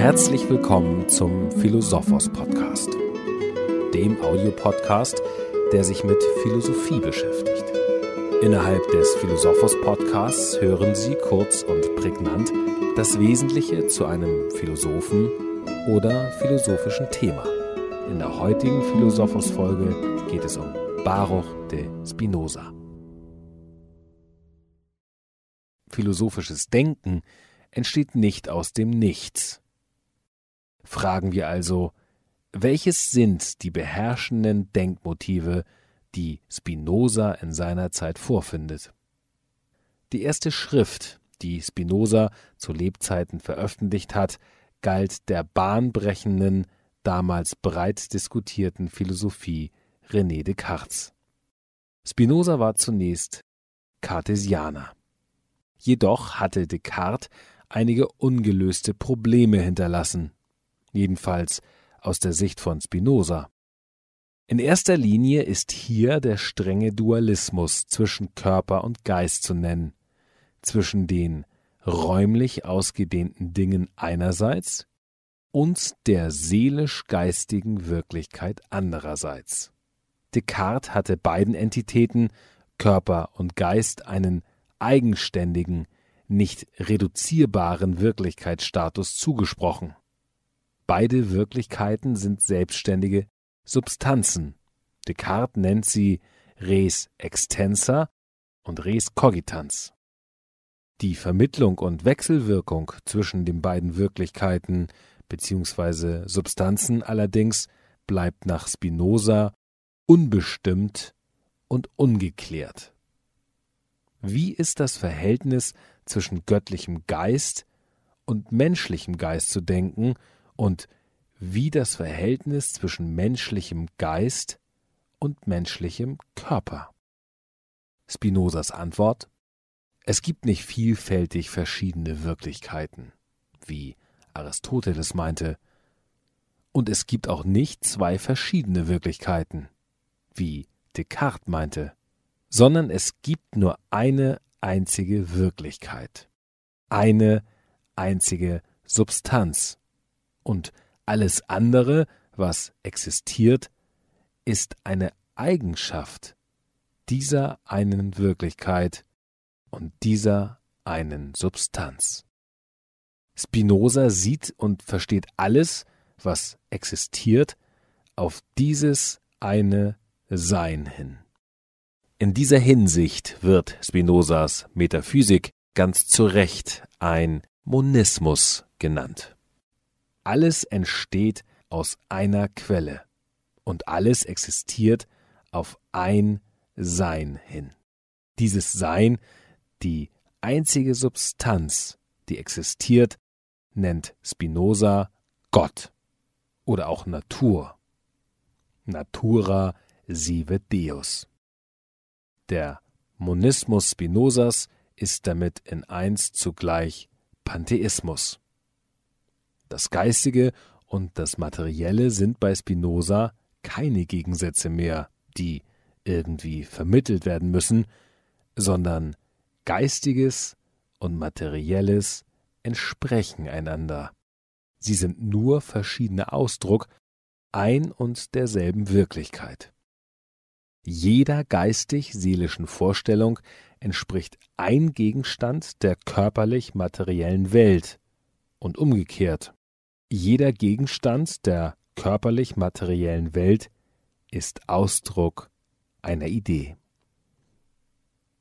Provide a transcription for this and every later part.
Herzlich willkommen zum Philosophos Podcast, dem Audiopodcast, der sich mit Philosophie beschäftigt. Innerhalb des Philosophos Podcasts hören Sie kurz und prägnant das Wesentliche zu einem Philosophen oder philosophischen Thema. In der heutigen Philosophos Folge geht es um Baruch de Spinoza. Philosophisches Denken entsteht nicht aus dem Nichts. Fragen wir also, welches sind die beherrschenden Denkmotive, die Spinoza in seiner Zeit vorfindet? Die erste Schrift, die Spinoza zu Lebzeiten veröffentlicht hat, galt der bahnbrechenden, damals breit diskutierten Philosophie René Descartes. Spinoza war zunächst Cartesianer. Jedoch hatte Descartes einige ungelöste Probleme hinterlassen, jedenfalls aus der Sicht von Spinoza. In erster Linie ist hier der strenge Dualismus zwischen Körper und Geist zu nennen, zwischen den räumlich ausgedehnten Dingen einerseits und der seelisch-geistigen Wirklichkeit andererseits. Descartes hatte beiden Entitäten, Körper und Geist, einen eigenständigen, nicht reduzierbaren Wirklichkeitsstatus zugesprochen. Beide Wirklichkeiten sind selbstständige Substanzen. Descartes nennt sie res extensa und res cogitans. Die Vermittlung und Wechselwirkung zwischen den beiden Wirklichkeiten bzw. Substanzen allerdings bleibt nach Spinoza unbestimmt und ungeklärt. Wie ist das Verhältnis zwischen göttlichem Geist und menschlichem Geist zu denken und wie das Verhältnis zwischen menschlichem Geist und menschlichem Körper? Spinozas Antwort Es gibt nicht vielfältig verschiedene Wirklichkeiten, wie Aristoteles meinte, und es gibt auch nicht zwei verschiedene Wirklichkeiten, wie Descartes meinte sondern es gibt nur eine einzige Wirklichkeit, eine einzige Substanz. Und alles andere, was existiert, ist eine Eigenschaft dieser einen Wirklichkeit und dieser einen Substanz. Spinoza sieht und versteht alles, was existiert, auf dieses eine Sein hin. In dieser Hinsicht wird Spinozas Metaphysik ganz zu Recht ein Monismus genannt. Alles entsteht aus einer Quelle und alles existiert auf ein Sein hin. Dieses Sein, die einzige Substanz, die existiert, nennt Spinoza Gott oder auch Natur. Natura sive Deus. Der Monismus Spinozas ist damit in eins zugleich Pantheismus. Das Geistige und das Materielle sind bei Spinoza keine Gegensätze mehr, die irgendwie vermittelt werden müssen, sondern Geistiges und Materielles entsprechen einander. Sie sind nur verschiedene Ausdruck ein und derselben Wirklichkeit. Jeder geistig-seelischen Vorstellung entspricht ein Gegenstand der körperlich-materiellen Welt und umgekehrt. Jeder Gegenstand der körperlich-materiellen Welt ist Ausdruck einer Idee.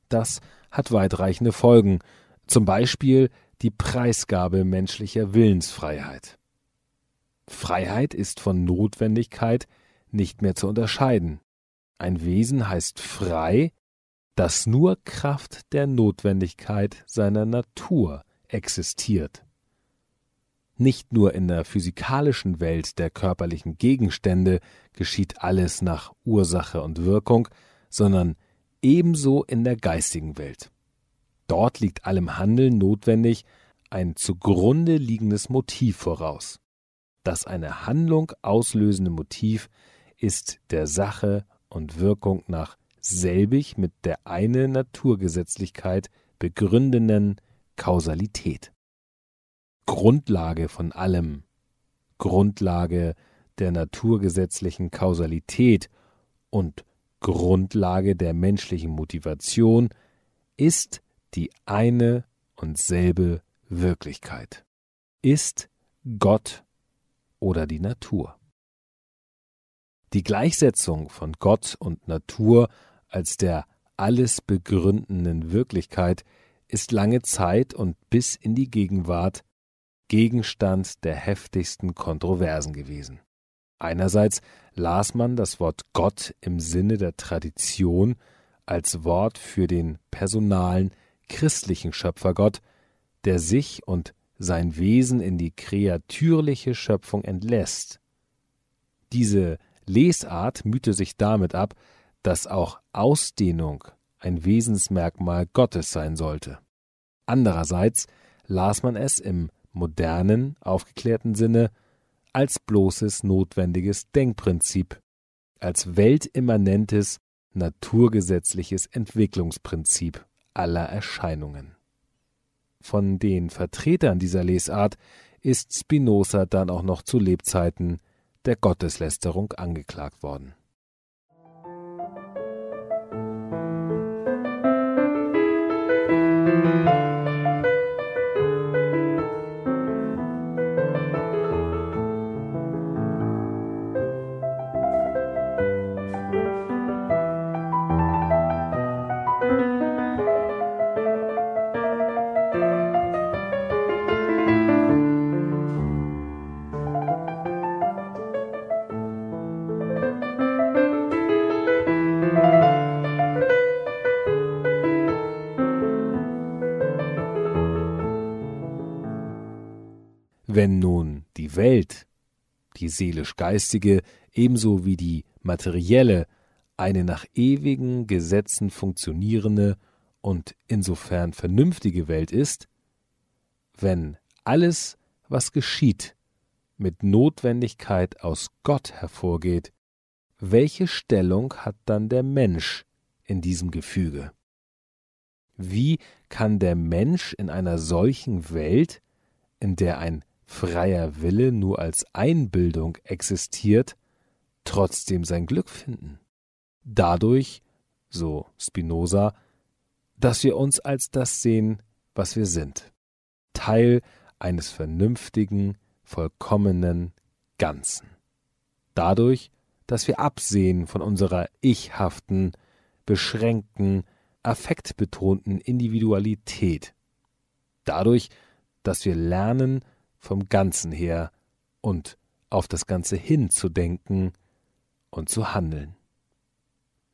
Das hat weitreichende Folgen, zum Beispiel die Preisgabe menschlicher Willensfreiheit. Freiheit ist von Notwendigkeit nicht mehr zu unterscheiden. Ein Wesen heißt frei, das nur Kraft der Notwendigkeit seiner Natur existiert. Nicht nur in der physikalischen Welt der körperlichen Gegenstände geschieht alles nach Ursache und Wirkung, sondern ebenso in der geistigen Welt. Dort liegt allem Handeln notwendig ein zugrunde liegendes Motiv voraus. Das eine Handlung auslösende Motiv ist der Sache und Wirkung nach selbig mit der eine Naturgesetzlichkeit begründenden Kausalität. Grundlage von allem Grundlage der naturgesetzlichen Kausalität und Grundlage der menschlichen Motivation, ist die eine und selbe Wirklichkeit, ist Gott oder die Natur. Die Gleichsetzung von Gott und Natur als der alles begründenden Wirklichkeit ist lange Zeit und bis in die Gegenwart Gegenstand der heftigsten Kontroversen gewesen. Einerseits las man das Wort Gott im Sinne der Tradition als Wort für den personalen, christlichen Schöpfergott, der sich und sein Wesen in die kreatürliche Schöpfung entlässt. Diese Lesart mühte sich damit ab, dass auch Ausdehnung ein Wesensmerkmal Gottes sein sollte. Andererseits las man es im modernen, aufgeklärten Sinne als bloßes notwendiges Denkprinzip, als weltimmanentes, naturgesetzliches Entwicklungsprinzip aller Erscheinungen. Von den Vertretern dieser Lesart ist Spinoza dann auch noch zu Lebzeiten der Gotteslästerung angeklagt worden. Wenn nun die Welt, die seelisch-geistige ebenso wie die materielle, eine nach ewigen Gesetzen funktionierende und insofern vernünftige Welt ist, wenn alles, was geschieht, mit Notwendigkeit aus Gott hervorgeht, welche Stellung hat dann der Mensch in diesem Gefüge? Wie kann der Mensch in einer solchen Welt, in der ein freier Wille nur als Einbildung existiert, trotzdem sein Glück finden. Dadurch, so Spinoza, dass wir uns als das sehen, was wir sind, Teil eines vernünftigen, vollkommenen Ganzen. Dadurch, dass wir absehen von unserer ichhaften, beschränkten, affektbetonten Individualität. Dadurch, dass wir lernen, vom Ganzen her und auf das Ganze hin zu denken und zu handeln.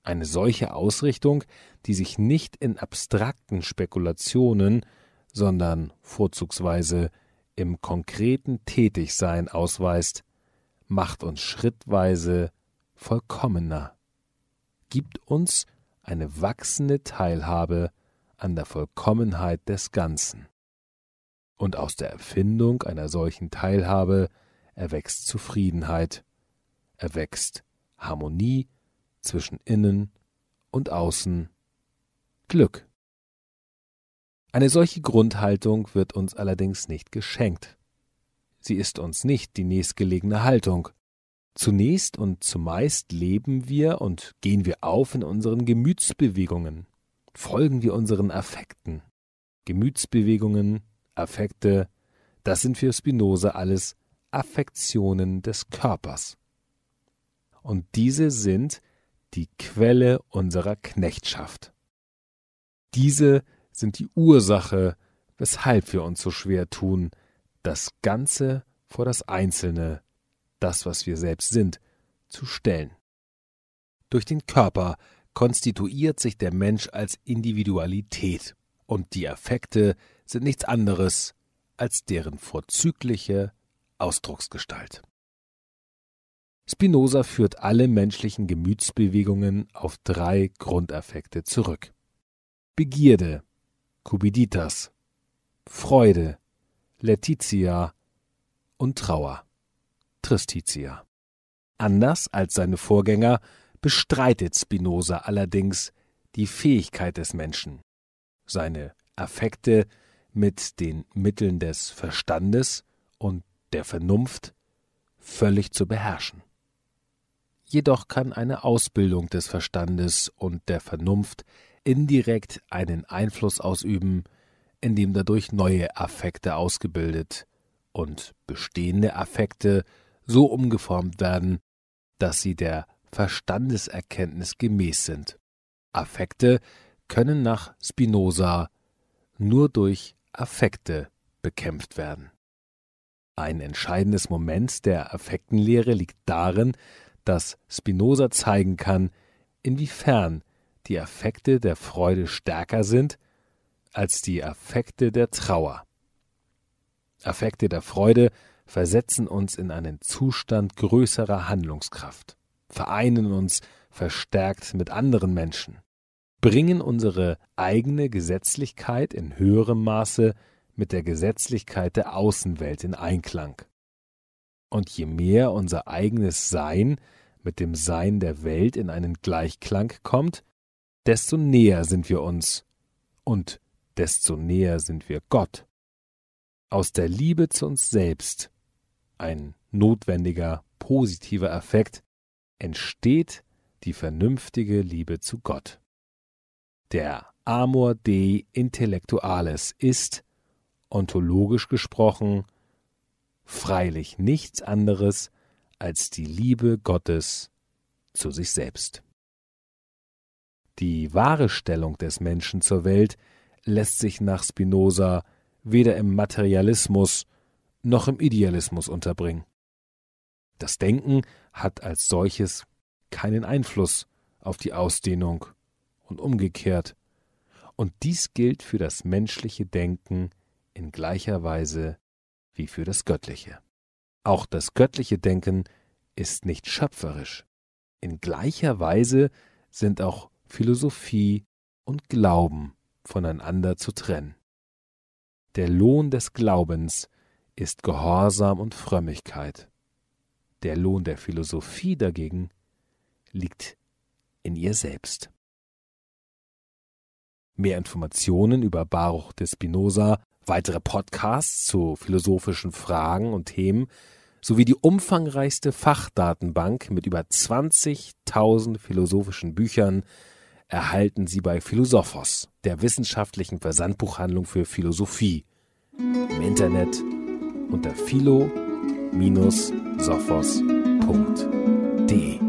Eine solche Ausrichtung, die sich nicht in abstrakten Spekulationen, sondern vorzugsweise im konkreten Tätigsein ausweist, macht uns schrittweise vollkommener, gibt uns eine wachsende Teilhabe an der Vollkommenheit des Ganzen und aus der Erfindung einer solchen Teilhabe erwächst Zufriedenheit, erwächst Harmonie zwischen innen und außen, Glück. Eine solche Grundhaltung wird uns allerdings nicht geschenkt. Sie ist uns nicht die nächstgelegene Haltung. Zunächst und zumeist leben wir und gehen wir auf in unseren Gemütsbewegungen, folgen wir unseren Affekten. Gemütsbewegungen, Affekte, das sind für Spinoza alles Affektionen des Körpers. Und diese sind die Quelle unserer Knechtschaft. Diese sind die Ursache, weshalb wir uns so schwer tun, das Ganze vor das Einzelne, das, was wir selbst sind, zu stellen. Durch den Körper konstituiert sich der Mensch als Individualität, und die Affekte sind nichts anderes als deren vorzügliche Ausdrucksgestalt. Spinoza führt alle menschlichen Gemütsbewegungen auf drei Grundaffekte zurück. Begierde, Cupiditas, Freude, Letitia und Trauer, Tristitia. Anders als seine Vorgänger bestreitet Spinoza allerdings die Fähigkeit des Menschen, seine Affekte mit den Mitteln des Verstandes und der Vernunft völlig zu beherrschen. Jedoch kann eine Ausbildung des Verstandes und der Vernunft indirekt einen Einfluss ausüben, indem dadurch neue Affekte ausgebildet und bestehende Affekte so umgeformt werden, dass sie der Verstandeserkenntnis gemäß sind. Affekte können nach Spinoza nur durch Affekte bekämpft werden. Ein entscheidendes Moment der Affektenlehre liegt darin, dass Spinoza zeigen kann, inwiefern die Affekte der Freude stärker sind als die Affekte der Trauer. Affekte der Freude versetzen uns in einen Zustand größerer Handlungskraft, vereinen uns verstärkt mit anderen Menschen, bringen unsere eigene Gesetzlichkeit in höherem Maße mit der Gesetzlichkeit der Außenwelt in Einklang. Und je mehr unser eigenes Sein mit dem Sein der Welt in einen Gleichklang kommt, desto näher sind wir uns und desto näher sind wir Gott. Aus der Liebe zu uns selbst, ein notwendiger positiver Effekt, entsteht die vernünftige Liebe zu Gott. Der Amor Dei Intellectualis ist, ontologisch gesprochen, freilich nichts anderes als die Liebe Gottes zu sich selbst. Die wahre Stellung des Menschen zur Welt lässt sich nach Spinoza weder im Materialismus noch im Idealismus unterbringen. Das Denken hat als solches keinen Einfluss auf die Ausdehnung und umgekehrt, und dies gilt für das menschliche Denken in gleicher Weise wie für das göttliche. Auch das göttliche Denken ist nicht schöpferisch. In gleicher Weise sind auch Philosophie und Glauben voneinander zu trennen. Der Lohn des Glaubens ist Gehorsam und Frömmigkeit. Der Lohn der Philosophie dagegen liegt in ihr selbst. Mehr Informationen über Baruch de Spinoza, weitere Podcasts zu philosophischen Fragen und Themen sowie die umfangreichste Fachdatenbank mit über 20.000 philosophischen Büchern erhalten Sie bei Philosophos, der wissenschaftlichen Versandbuchhandlung für Philosophie, im Internet unter philo-sophos.de.